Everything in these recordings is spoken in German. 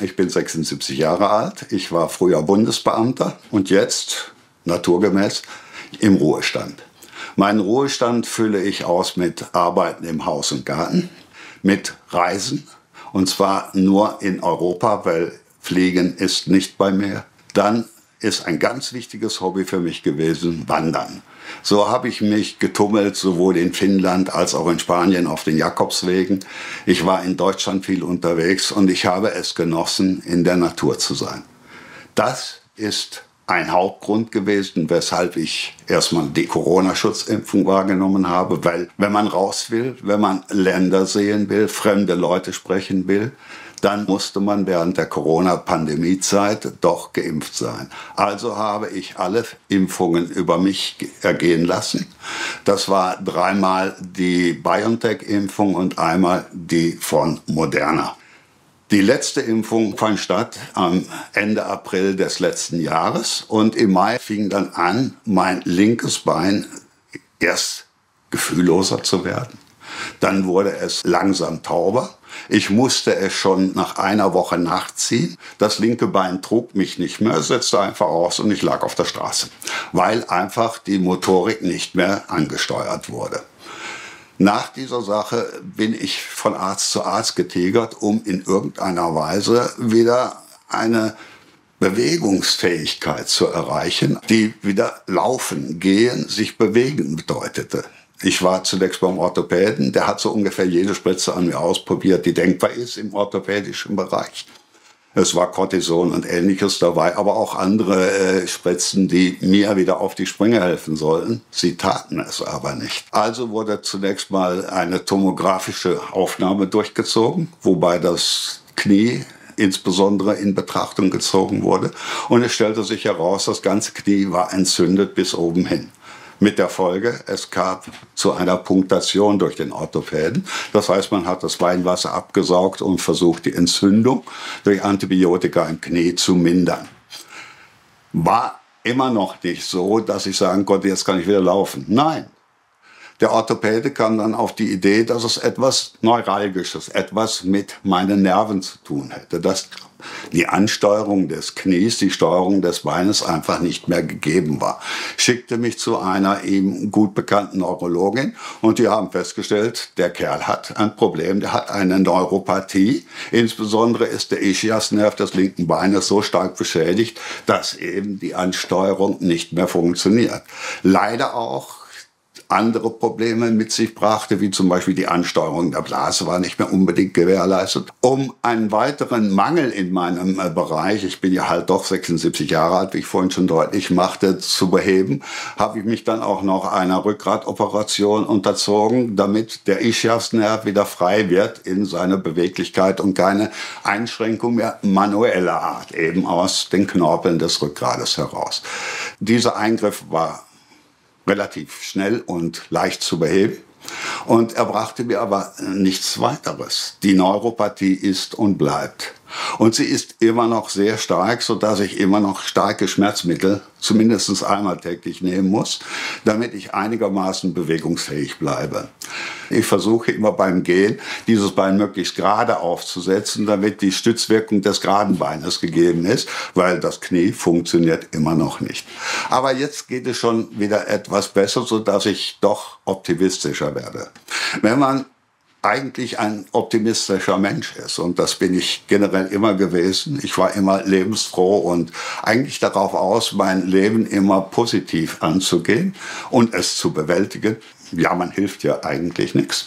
Ich bin 76 Jahre alt. Ich war früher Bundesbeamter und jetzt, naturgemäß, im Ruhestand. Meinen Ruhestand fülle ich aus mit Arbeiten im Haus und Garten, mit Reisen, und zwar nur in Europa, weil Fliegen ist nicht bei mir. Dann ist ein ganz wichtiges Hobby für mich gewesen, Wandern. So habe ich mich getummelt, sowohl in Finnland als auch in Spanien auf den Jakobswegen. Ich war in Deutschland viel unterwegs und ich habe es genossen, in der Natur zu sein. Das ist ein Hauptgrund gewesen, weshalb ich erstmal die Corona-Schutzimpfung wahrgenommen habe, weil wenn man raus will, wenn man Länder sehen will, fremde Leute sprechen will, dann musste man während der Corona-Pandemie-Zeit doch geimpft sein. Also habe ich alle Impfungen über mich ergehen lassen. Das war dreimal die BioNTech-Impfung und einmal die von Moderna. Die letzte Impfung fand statt am Ende April des letzten Jahres und im Mai fing dann an, mein linkes Bein erst gefühlloser zu werden. Dann wurde es langsam tauber ich musste es schon nach einer Woche nachziehen. Das linke Bein trug mich nicht mehr, setzte einfach aus und ich lag auf der Straße, weil einfach die Motorik nicht mehr angesteuert wurde. Nach dieser Sache bin ich von Arzt zu Arzt getigert, um in irgendeiner Weise wieder eine Bewegungsfähigkeit zu erreichen, die wieder laufen, gehen, sich bewegen bedeutete. Ich war zunächst beim Orthopäden, der hat so ungefähr jede Spritze an mir ausprobiert, die denkbar ist im orthopädischen Bereich. Es war Cortison und ähnliches dabei, aber auch andere äh, Spritzen, die mir wieder auf die Sprünge helfen sollten. Sie taten es aber nicht. Also wurde zunächst mal eine tomografische Aufnahme durchgezogen, wobei das Knie insbesondere in Betrachtung gezogen wurde. Und es stellte sich heraus, das ganze Knie war entzündet bis oben hin. Mit der Folge, es gab zu einer Punktation durch den Orthopäden. Das heißt, man hat das Weinwasser abgesaugt und versucht, die Entzündung durch Antibiotika im Knie zu mindern. War immer noch nicht so, dass ich sagen konnte, jetzt kann ich wieder laufen. Nein. Der Orthopäde kam dann auf die Idee, dass es etwas Neuralgisches, etwas mit meinen Nerven zu tun hätte. Das die Ansteuerung des Knies, die Steuerung des Beines einfach nicht mehr gegeben war. Schickte mich zu einer ihm gut bekannten Neurologin und die haben festgestellt, der Kerl hat ein Problem, der hat eine Neuropathie. Insbesondere ist der Ischiasnerv des linken Beines so stark beschädigt, dass eben die Ansteuerung nicht mehr funktioniert. Leider auch andere Probleme mit sich brachte, wie zum Beispiel die Ansteuerung der Blase war nicht mehr unbedingt gewährleistet. Um einen weiteren Mangel in meinem äh, Bereich, ich bin ja halt doch 76 Jahre alt, wie ich vorhin schon deutlich machte, zu beheben, habe ich mich dann auch noch einer Rückgratoperation unterzogen, damit der Ischiasnerv wieder frei wird in seiner Beweglichkeit und keine Einschränkung mehr manueller Art, eben aus den Knorpeln des Rückgrades heraus. Dieser Eingriff war relativ schnell und leicht zu beheben. Und er brachte mir aber nichts weiteres. Die Neuropathie ist und bleibt. Und sie ist immer noch sehr stark, so dass ich immer noch starke Schmerzmittel zumindest einmal täglich nehmen muss, damit ich einigermaßen bewegungsfähig bleibe. Ich versuche immer beim Gehen, dieses Bein möglichst gerade aufzusetzen, damit die Stützwirkung des geraden Beines gegeben ist, weil das Knie funktioniert immer noch nicht. Aber jetzt geht es schon wieder etwas besser, so dass ich doch optimistischer werde. Wenn man eigentlich ein optimistischer Mensch ist. Und das bin ich generell immer gewesen. Ich war immer lebensfroh und eigentlich darauf aus, mein Leben immer positiv anzugehen und es zu bewältigen. Ja, man hilft ja eigentlich nichts.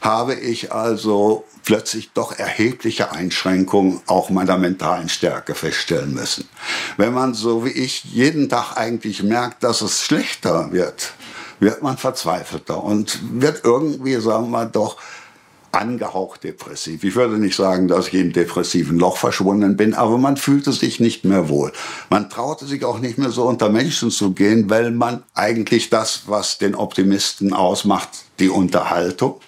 habe ich also plötzlich doch erhebliche Einschränkungen auch meiner mentalen Stärke feststellen müssen. Wenn man so wie ich jeden Tag eigentlich merkt, dass es schlechter wird, wird man verzweifelter und wird irgendwie, sagen wir mal, doch angehaucht depressiv. Ich würde nicht sagen, dass ich im depressiven Loch verschwunden bin, aber man fühlte sich nicht mehr wohl. Man traute sich auch nicht mehr so unter Menschen zu gehen, weil man eigentlich das, was den Optimisten ausmacht, die Unterhaltung,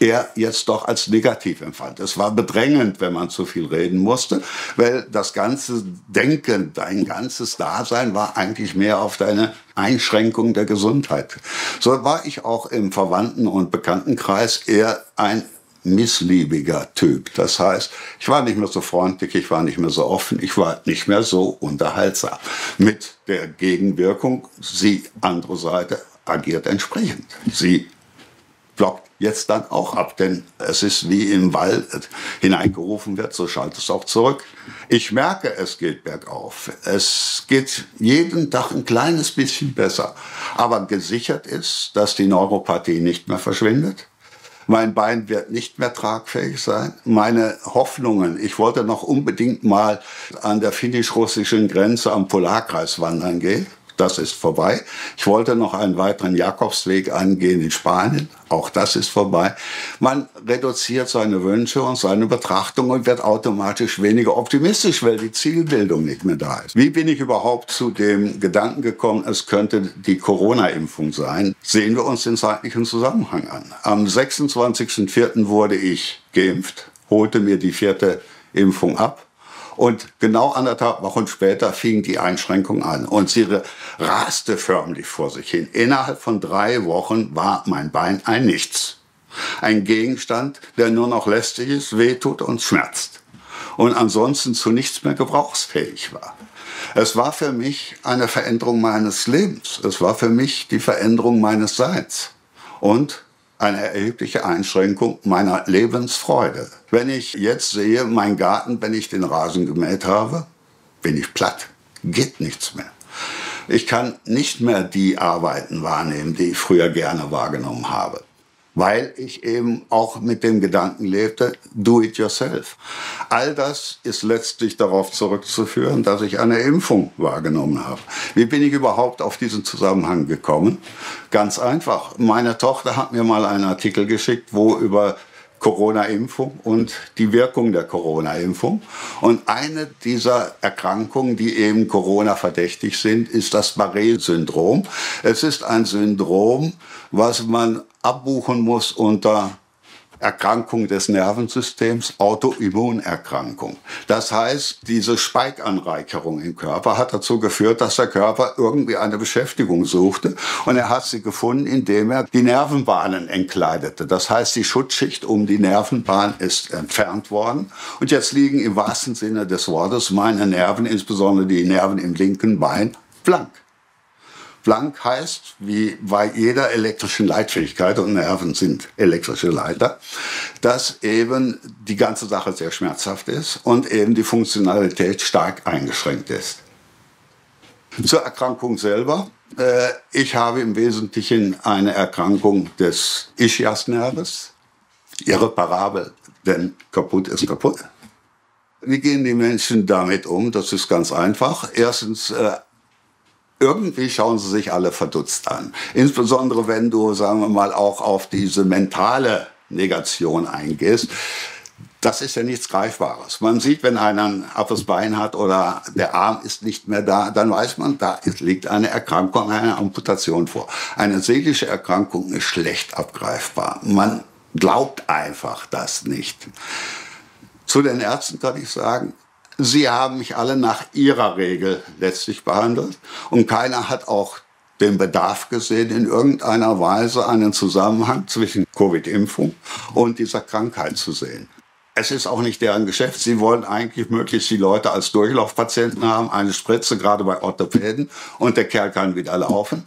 er jetzt doch als negativ empfand. Es war bedrängend, wenn man zu viel reden musste, weil das ganze Denken, dein ganzes Dasein war eigentlich mehr auf deine Einschränkung der Gesundheit. So war ich auch im Verwandten- und Bekanntenkreis eher ein missliebiger Typ. Das heißt, ich war nicht mehr so freundlich, ich war nicht mehr so offen, ich war nicht mehr so unterhaltsam. Mit der Gegenwirkung, sie, andere Seite, agiert entsprechend. Sie blockt jetzt dann auch ab, denn es ist wie im Wall hineingerufen wird, so schaltet es auch zurück. Ich merke, es geht bergauf. Es geht jeden Tag ein kleines bisschen besser. Aber gesichert ist, dass die Neuropathie nicht mehr verschwindet. Mein Bein wird nicht mehr tragfähig sein. Meine Hoffnungen, ich wollte noch unbedingt mal an der finnisch-russischen Grenze am Polarkreis wandern gehen das ist vorbei. Ich wollte noch einen weiteren Jakobsweg angehen in Spanien, auch das ist vorbei. Man reduziert seine Wünsche und seine Betrachtung und wird automatisch weniger optimistisch, weil die Zielbildung nicht mehr da ist. Wie bin ich überhaupt zu dem Gedanken gekommen, es könnte die Corona-Impfung sein? Sehen wir uns den zeitlichen Zusammenhang an. Am 26.04. wurde ich geimpft, holte mir die vierte Impfung ab und genau anderthalb Wochen später fing die Einschränkung an und sie raste förmlich vor sich hin. Innerhalb von drei Wochen war mein Bein ein Nichts. Ein Gegenstand, der nur noch lästig ist, wehtut und schmerzt. Und ansonsten zu nichts mehr gebrauchsfähig war. Es war für mich eine Veränderung meines Lebens. Es war für mich die Veränderung meines Seins. Und eine erhebliche Einschränkung meiner Lebensfreude. Wenn ich jetzt sehe, mein Garten, wenn ich den Rasen gemäht habe, bin ich platt. Geht nichts mehr. Ich kann nicht mehr die Arbeiten wahrnehmen, die ich früher gerne wahrgenommen habe weil ich eben auch mit dem Gedanken lebte, do it yourself. All das ist letztlich darauf zurückzuführen, dass ich eine Impfung wahrgenommen habe. Wie bin ich überhaupt auf diesen Zusammenhang gekommen? Ganz einfach. Meine Tochter hat mir mal einen Artikel geschickt, wo über Corona-Impfung und die Wirkung der Corona-Impfung. Und eine dieser Erkrankungen, die eben Corona verdächtig sind, ist das Barré-Syndrom. Es ist ein Syndrom, was man abbuchen muss unter Erkrankung des Nervensystems, Autoimmunerkrankung. Das heißt, diese Speikanreicherung im Körper hat dazu geführt, dass der Körper irgendwie eine Beschäftigung suchte und er hat sie gefunden, indem er die Nervenbahnen entkleidete. Das heißt, die Schutzschicht um die Nervenbahn ist entfernt worden und jetzt liegen im wahrsten Sinne des Wortes meine Nerven, insbesondere die Nerven im linken Bein, blank. Blank heißt, wie bei jeder elektrischen Leitfähigkeit, und Nerven sind elektrische Leiter, dass eben die ganze Sache sehr schmerzhaft ist und eben die Funktionalität stark eingeschränkt ist. Zur Erkrankung selber. Äh, ich habe im Wesentlichen eine Erkrankung des Ischiasnerves. Irreparabel, denn kaputt ist kaputt. Wie gehen die Menschen damit um? Das ist ganz einfach. Erstens äh, irgendwie schauen sie sich alle verdutzt an. Insbesondere wenn du, sagen wir mal, auch auf diese mentale Negation eingehst. Das ist ja nichts Greifbares. Man sieht, wenn einer ein abes Bein hat oder der Arm ist nicht mehr da, dann weiß man, da liegt eine Erkrankung, eine Amputation vor. Eine seelische Erkrankung ist schlecht abgreifbar. Man glaubt einfach das nicht. Zu den Ärzten kann ich sagen, Sie haben mich alle nach Ihrer Regel letztlich behandelt und keiner hat auch den Bedarf gesehen, in irgendeiner Weise einen Zusammenhang zwischen Covid-Impfung und dieser Krankheit zu sehen. Es ist auch nicht deren Geschäft. Sie wollen eigentlich möglichst die Leute als Durchlaufpatienten haben, eine Spritze, gerade bei Orthopäden, und der Kerl kann wieder laufen.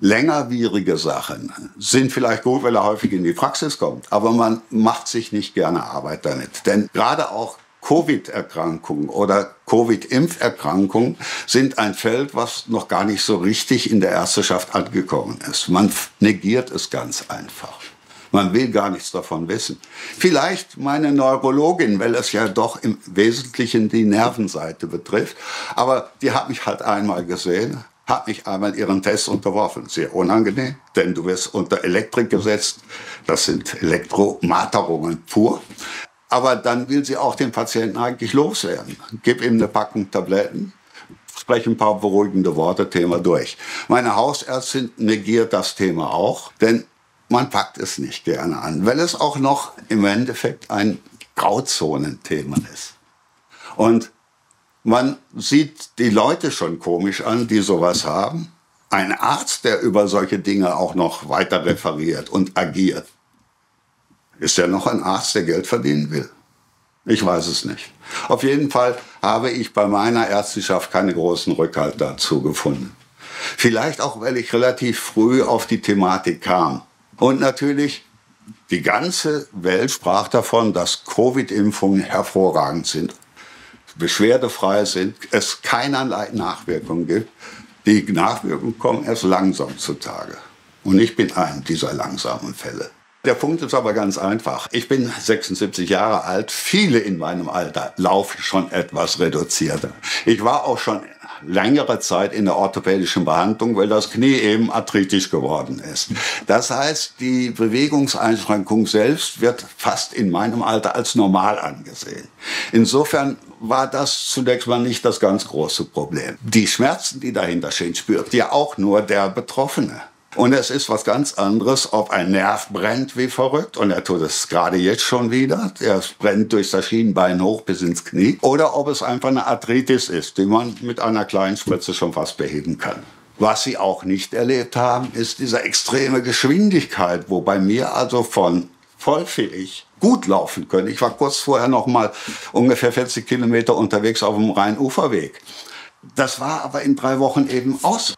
Längerwierige Sachen sind vielleicht gut, weil er häufig in die Praxis kommt, aber man macht sich nicht gerne Arbeit damit. Denn gerade auch Covid-Erkrankungen oder Covid-Impferkrankungen sind ein Feld, was noch gar nicht so richtig in der Ärzteschaft angekommen ist. Man negiert es ganz einfach. Man will gar nichts davon wissen. Vielleicht meine Neurologin, weil es ja doch im Wesentlichen die Nervenseite betrifft. Aber die hat mich halt einmal gesehen, hat mich einmal ihren Test unterworfen. Sehr unangenehm, denn du wirst unter Elektrik gesetzt. Das sind Elektromaterungen pur. Aber dann will sie auch den Patienten eigentlich loswerden. Gib ihm eine Packung Tabletten, spreche ein paar beruhigende Worte, Thema durch. Meine Hausärztin negiert das Thema auch, denn man packt es nicht gerne an, weil es auch noch im Endeffekt ein Grauzonenthema ist. Und man sieht die Leute schon komisch an, die sowas haben. Ein Arzt, der über solche Dinge auch noch weiter referiert und agiert. Ist ja noch ein Arzt, der Geld verdienen will? Ich weiß es nicht. Auf jeden Fall habe ich bei meiner Ärzteschaft keine großen Rückhalt dazu gefunden. Vielleicht auch, weil ich relativ früh auf die Thematik kam. Und natürlich, die ganze Welt sprach davon, dass Covid-Impfungen hervorragend sind, beschwerdefrei sind, es keinerlei Nachwirkungen gibt. Die Nachwirkungen kommen erst langsam zutage. Und ich bin ein dieser langsamen Fälle. Der Punkt ist aber ganz einfach. Ich bin 76 Jahre alt. Viele in meinem Alter laufen schon etwas reduzierter. Ich war auch schon längere Zeit in der orthopädischen Behandlung, weil das Knie eben arthritisch geworden ist. Das heißt, die Bewegungseinschränkung selbst wird fast in meinem Alter als normal angesehen. Insofern war das zunächst mal nicht das ganz große Problem. Die Schmerzen, die dahinter stehen, spürt ja auch nur der Betroffene. Und es ist was ganz anderes, ob ein Nerv brennt wie verrückt, und er tut es gerade jetzt schon wieder, er brennt durch das Schienbein hoch bis ins Knie, oder ob es einfach eine Arthritis ist, die man mit einer kleinen Spritze schon fast beheben kann. Was sie auch nicht erlebt haben, ist diese extreme Geschwindigkeit, wo bei mir also von vollfähig gut laufen können. Ich war kurz vorher noch mal ungefähr 40 Kilometer unterwegs auf dem Rhein-Uferweg. Das war aber in drei Wochen eben aus.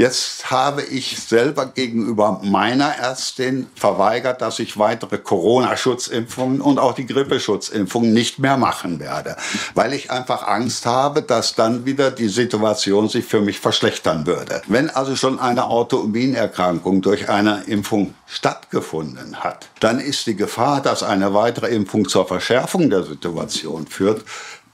Jetzt habe ich selber gegenüber meiner Ärztin verweigert, dass ich weitere Corona-Schutzimpfungen und auch die Grippeschutzimpfungen nicht mehr machen werde, weil ich einfach Angst habe, dass dann wieder die Situation sich für mich verschlechtern würde. Wenn also schon eine Autoimmunerkrankung durch eine Impfung stattgefunden hat, dann ist die Gefahr, dass eine weitere Impfung zur Verschärfung der Situation führt,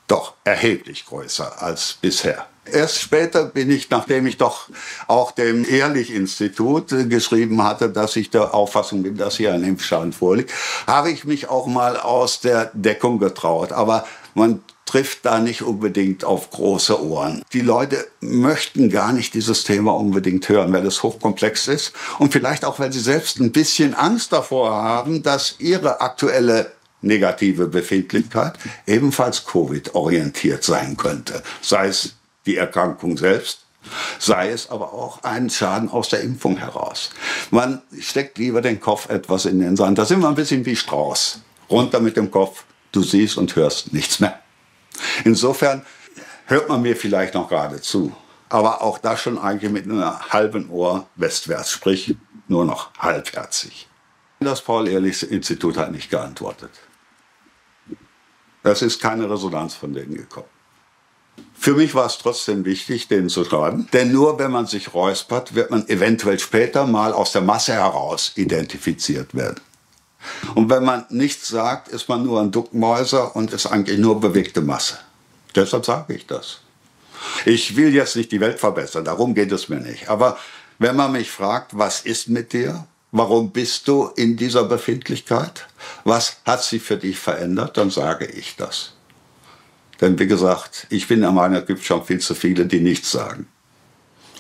doch erheblich größer als bisher. Erst später bin ich, nachdem ich doch auch dem Ehrlich-Institut geschrieben hatte, dass ich der Auffassung bin, dass hier ein Impfschaden vorliegt, habe ich mich auch mal aus der Deckung getraut. Aber man trifft da nicht unbedingt auf große Ohren. Die Leute möchten gar nicht dieses Thema unbedingt hören, weil es hochkomplex ist und vielleicht auch, weil sie selbst ein bisschen Angst davor haben, dass ihre aktuelle negative Befindlichkeit ebenfalls Covid-orientiert sein könnte. Sei es die Erkrankung selbst, sei es aber auch ein Schaden aus der Impfung heraus. Man steckt lieber den Kopf etwas in den Sand. Da sind wir ein bisschen wie Strauß. Runter mit dem Kopf, du siehst und hörst nichts mehr. Insofern hört man mir vielleicht noch gerade zu. Aber auch das schon eigentlich mit einem halben Ohr westwärts, sprich nur noch halbherzig. Das Paul-Ehrlich-Institut hat nicht geantwortet. Es ist keine Resonanz von denen gekommen. Für mich war es trotzdem wichtig, den zu schreiben. Denn nur wenn man sich räuspert, wird man eventuell später mal aus der Masse heraus identifiziert werden. Und wenn man nichts sagt, ist man nur ein Duckmäuser und ist eigentlich nur bewegte Masse. Deshalb sage ich das. Ich will jetzt nicht die Welt verbessern, darum geht es mir nicht. Aber wenn man mich fragt, was ist mit dir? Warum bist du in dieser Befindlichkeit? Was hat sich für dich verändert? Dann sage ich das. Denn wie gesagt, ich bin der Meinung, es gibt schon viel zu viele, die nichts sagen.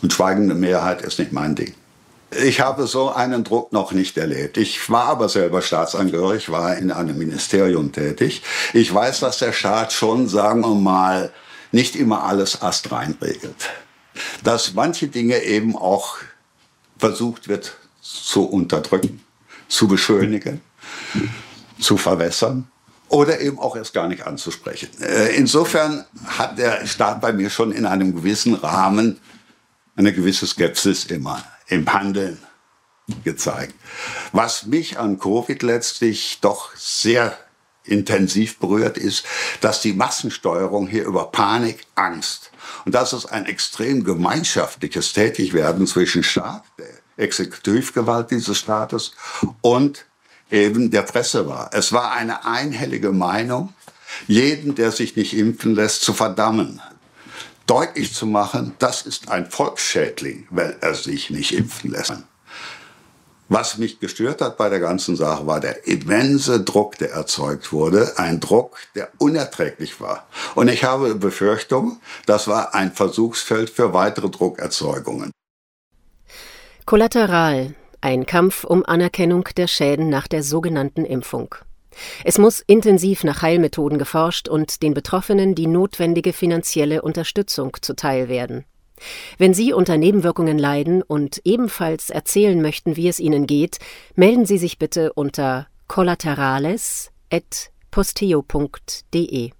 Und schweigende Mehrheit ist nicht mein Ding. Ich habe so einen Druck noch nicht erlebt. Ich war aber selber staatsangehörig, war in einem Ministerium tätig. Ich weiß, dass der Staat schon, sagen wir mal, nicht immer alles astrein regelt. Dass manche Dinge eben auch versucht wird zu unterdrücken, zu beschönigen, zu verwässern oder eben auch erst gar nicht anzusprechen. Äh, insofern hat der Staat bei mir schon in einem gewissen Rahmen eine gewisse Skepsis immer im Handeln gezeigt. Was mich an Covid letztlich doch sehr intensiv berührt ist, dass die Massensteuerung hier über Panik, Angst und das ist ein extrem gemeinschaftliches Tätigwerden zwischen Staat, der Exekutivgewalt dieses Staates und eben der Presse war. Es war eine einhellige Meinung, jeden, der sich nicht impfen lässt, zu verdammen. Deutlich zu machen, das ist ein Volksschädling, weil er sich nicht impfen lässt. Was mich gestört hat bei der ganzen Sache, war der immense Druck, der erzeugt wurde. Ein Druck, der unerträglich war. Und ich habe Befürchtung, das war ein Versuchsfeld für weitere Druckerzeugungen. Kollateral. Ein Kampf um Anerkennung der Schäden nach der sogenannten Impfung. Es muss intensiv nach Heilmethoden geforscht und den Betroffenen die notwendige finanzielle Unterstützung zuteil werden. Wenn Sie unter Nebenwirkungen leiden und ebenfalls erzählen möchten, wie es Ihnen geht, melden Sie sich bitte unter collaterales.posteo.de.